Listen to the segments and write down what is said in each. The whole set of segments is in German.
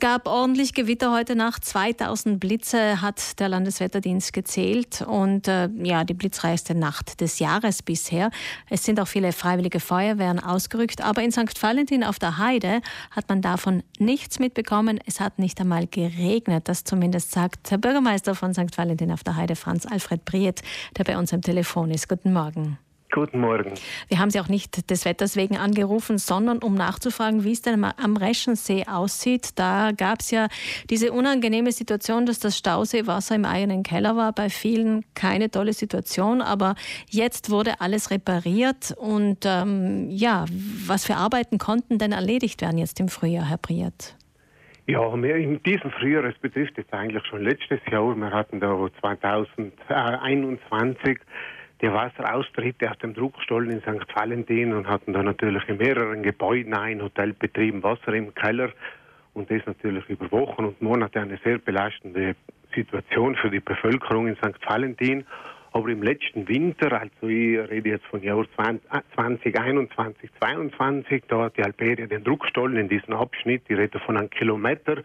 gab ordentlich Gewitter heute Nacht. 2000 Blitze hat der Landeswetterdienst gezählt und äh, ja, die blitzreichste Nacht des Jahres bisher. Es sind auch viele freiwillige Feuerwehren ausgerückt, aber in St. Valentin auf der Heide hat man davon nichts mitbekommen. Es hat nicht einmal geregnet, das zumindest sagt der Bürgermeister von St. Valentin auf der Heide, Franz Alfred Briet, der bei uns am Telefon ist. Guten Morgen. Guten Morgen. Wir haben Sie auch nicht des Wetters wegen angerufen, sondern um nachzufragen, wie es denn am Reschensee aussieht. Da gab es ja diese unangenehme Situation, dass das Stauseewasser im eigenen Keller war. Bei vielen keine tolle Situation, aber jetzt wurde alles repariert. Und ähm, ja, was für Arbeiten konnten denn erledigt werden jetzt im Frühjahr, Herr Priert? Ja, wir in diesem Frühjahr, es betrifft jetzt eigentlich schon letztes Jahr, wir hatten da 2021 die Wasseraustritte aus dem Druckstollen in St. Valentin und hatten da natürlich in mehreren Gebäuden ein Hotel betrieben, Wasser im Keller und das natürlich über Wochen und Monate eine sehr belastende Situation für die Bevölkerung in St. Valentin. Aber im letzten Winter, also ich rede jetzt von Jahr 2021, 2022, da hat die Alperia den Druckstollen in diesem Abschnitt, ich rede von einem Kilometer,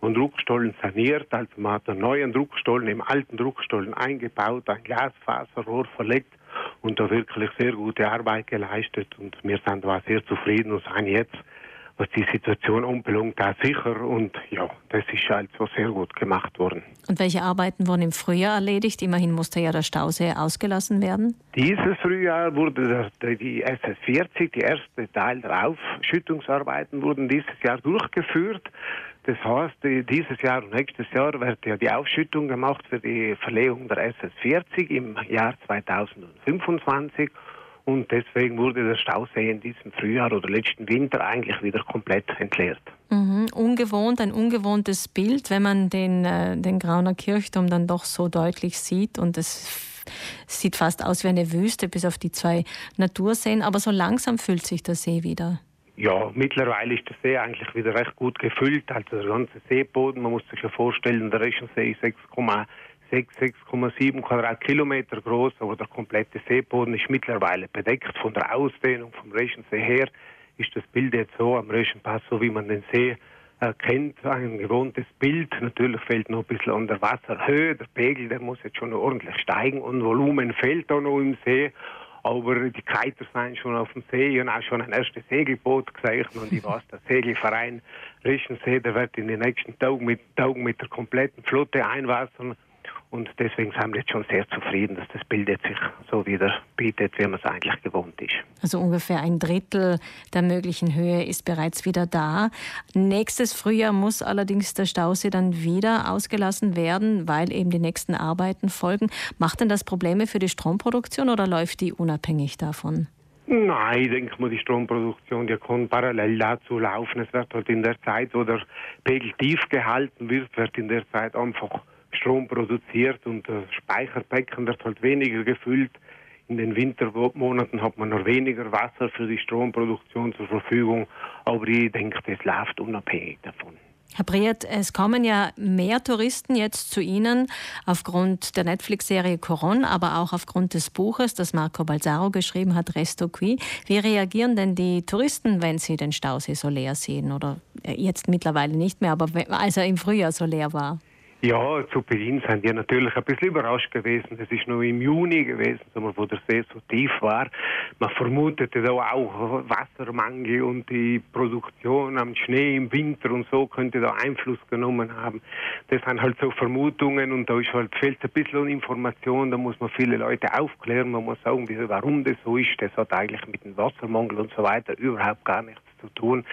und Druckstollen saniert. Also man hat einen neuen Druckstollen im alten Druckstollen eingebaut, ein Glasfaserrohr verlegt und da wirklich sehr gute Arbeit geleistet. Und wir sind da sehr zufrieden und sind jetzt, was die Situation anbelangt, da sicher. Und ja, das ist also sehr gut gemacht worden. Und welche Arbeiten wurden im Frühjahr erledigt? Immerhin musste ja der Stausee ausgelassen werden. Dieses Frühjahr wurde die SS40, die erste Teil der Aufschüttungsarbeiten, wurden dieses Jahr durchgeführt. Das heißt, dieses Jahr und nächstes Jahr wird ja die Aufschüttung gemacht für die Verlegung der SS40 im Jahr 2025. Und deswegen wurde der Stausee in diesem Frühjahr oder letzten Winter eigentlich wieder komplett entleert. Mhm. Ungewohnt, ein ungewohntes Bild, wenn man den, äh, den Grauner Kirchturm dann doch so deutlich sieht und es sieht fast aus wie eine Wüste, bis auf die zwei Naturseen. Aber so langsam füllt sich der See wieder. Ja, mittlerweile ist der See eigentlich wieder recht gut gefüllt. Also der ganze Seeboden, man muss sich ja vorstellen, der Reschensee ist 6,6, 6,7 Quadratkilometer groß, aber der komplette Seeboden ist mittlerweile bedeckt. Von der Ausdehnung vom Reschensee her ist das Bild jetzt so am Reschenpass, so wie man den See erkennt, ein gewohntes Bild. Natürlich fehlt noch ein bisschen an der Wasserhöhe. Der Pegel, der muss jetzt schon ordentlich steigen und Volumen fehlt auch noch im See aber die Kiter sind schon auf dem See und auch schon ein erstes Segelboot gezeichnet und ich weiß, der Segelverein Rischensee, der wird in den nächsten Tagen mit, Tagen mit der kompletten Flotte einwassern und deswegen sind wir jetzt schon sehr zufrieden, dass das Bild jetzt sich so wieder bietet, wie man es eigentlich gewohnt ist. Also ungefähr ein Drittel der möglichen Höhe ist bereits wieder da. Nächstes Frühjahr muss allerdings der Stausee dann wieder ausgelassen werden, weil eben die nächsten Arbeiten folgen. Macht denn das Probleme für die Stromproduktion oder läuft die unabhängig davon? Nein, ich denke mal, die Stromproduktion die kann parallel dazu laufen. Es wird halt in der Zeit, wo der Pegel tief gehalten wird, wird in der Zeit einfach Strom produziert und das Speicherbecken wird halt weniger gefüllt. In den Wintermonaten hat man noch weniger Wasser für die Stromproduktion zur Verfügung, aber ich denke, das läuft unabhängig davon. Herr Briet, es kommen ja mehr Touristen jetzt zu Ihnen aufgrund der Netflix-Serie Coron, aber auch aufgrund des Buches, das Marco Balzaro geschrieben hat, Resto Qui. Wie reagieren denn die Touristen, wenn sie den Stausee so leer sehen? Oder äh, jetzt mittlerweile nicht mehr, aber als er im Frühjahr so leer war? Ja, zu Beginn sind wir natürlich ein bisschen überrascht gewesen. Es ist nur im Juni gewesen, wo der See so tief war. Man vermutete da auch Wassermangel und die Produktion am Schnee im Winter und so könnte da Einfluss genommen haben. Das sind halt so Vermutungen und da ist halt, fehlt ein bisschen Information. Da muss man viele Leute aufklären. Man muss sagen, warum das so ist. Das hat eigentlich mit dem Wassermangel und so weiter überhaupt gar nichts zu tun.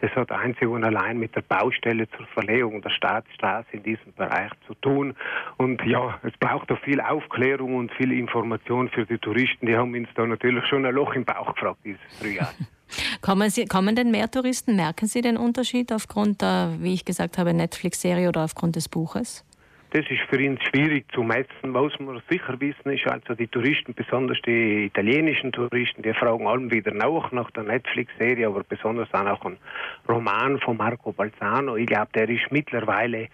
Das hat einzig und allein mit der Baustelle zur Verlegung der Staatsstraße in diesem Bereich zu tun. Und ja, es braucht auch viel Aufklärung und viel Information für die Touristen. Die haben uns da natürlich schon ein Loch im Bauch gefragt dieses Frühjahr. Kommen, Sie, kommen denn mehr Touristen? Merken Sie den Unterschied aufgrund der, wie ich gesagt habe, Netflix-Serie oder aufgrund des Buches? Das ist für uns schwierig zu messen. Was wir sicher wissen, ist also die Touristen, besonders die italienischen Touristen, die fragen allem wieder nach, nach der Netflix-Serie, aber besonders auch nach einem Roman von Marco Balzano. Ich glaube, der ist mittlerweile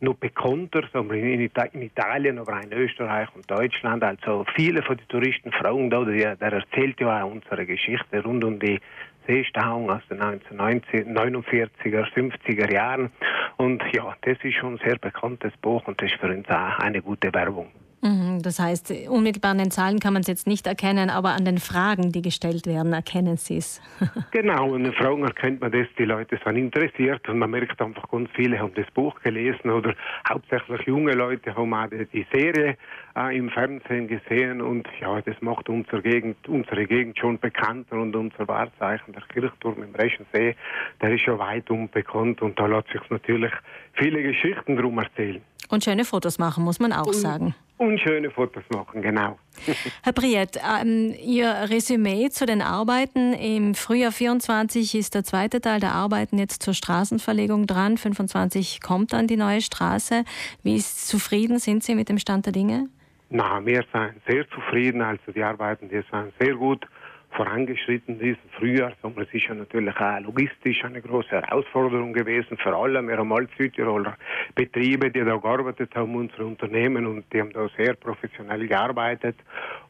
noch bekannter, in, Italien, aber auch in Österreich und Deutschland. Also viele von den Touristen fragen da, der, der erzählt ja auch unsere Geschichte rund um die Seestauung aus den 1949er, 50er Jahren. Und ja, das ist schon ein sehr bekanntes Buch und das ist für uns auch eine gute Werbung. Mhm, das heißt, unmittelbar an den Zahlen kann man es jetzt nicht erkennen, aber an den Fragen, die gestellt werden, erkennen Sie es. genau, an den Fragen erkennt man das, die Leute sind interessiert und man merkt einfach, ganz viele haben das Buch gelesen oder hauptsächlich junge Leute haben auch die Serie äh, im Fernsehen gesehen und ja, das macht unsere Gegend, unsere Gegend schon bekannter und unser Wahrzeichen, der Kirchturm im Reschensee, der ist schon weit unbekannt und da lässt sich natürlich viele Geschichten drum erzählen. Und schöne Fotos machen, muss man auch und, sagen. Und schöne Fotos machen, genau. Herr Priet, ähm, Ihr Resümee zu den Arbeiten. Im Frühjahr 24 ist der zweite Teil der Arbeiten jetzt zur Straßenverlegung dran. 25 kommt dann die neue Straße. Wie zufrieden sind Sie mit dem Stand der Dinge? Na, wir sind sehr zufrieden. Also die Arbeiten, die sind sehr gut vorangeschritten ist. Frühjahr, Sommer, es ist ja natürlich auch logistisch eine große Herausforderung gewesen für alle. Wir haben alle Südtiroler Betriebe, die da gearbeitet haben, unsere Unternehmen, und die haben da sehr professionell gearbeitet.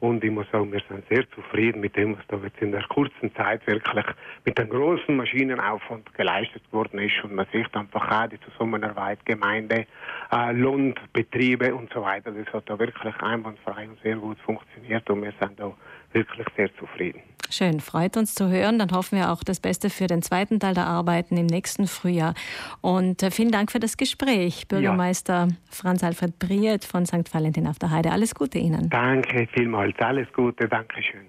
Und ich muss sagen, wir sind sehr zufrieden mit dem, was da jetzt in der kurzen Zeit wirklich mit einem großen Maschinenaufwand geleistet worden ist. Und man sieht einfach auch die Zusammenarbeit Gemeinde, äh, Betriebe und so weiter. Das hat da wirklich einwandfrei und sehr gut funktioniert und wir sind da wirklich sehr zufrieden. Schön, freut uns zu hören. Dann hoffen wir auch das Beste für den zweiten Teil der Arbeiten im nächsten Frühjahr. Und äh, vielen Dank für das Gespräch, Bürgermeister ja. Franz Alfred Briet von St. Valentin auf der Heide. Alles Gute Ihnen. Danke vielmals, alles Gute, Dankeschön.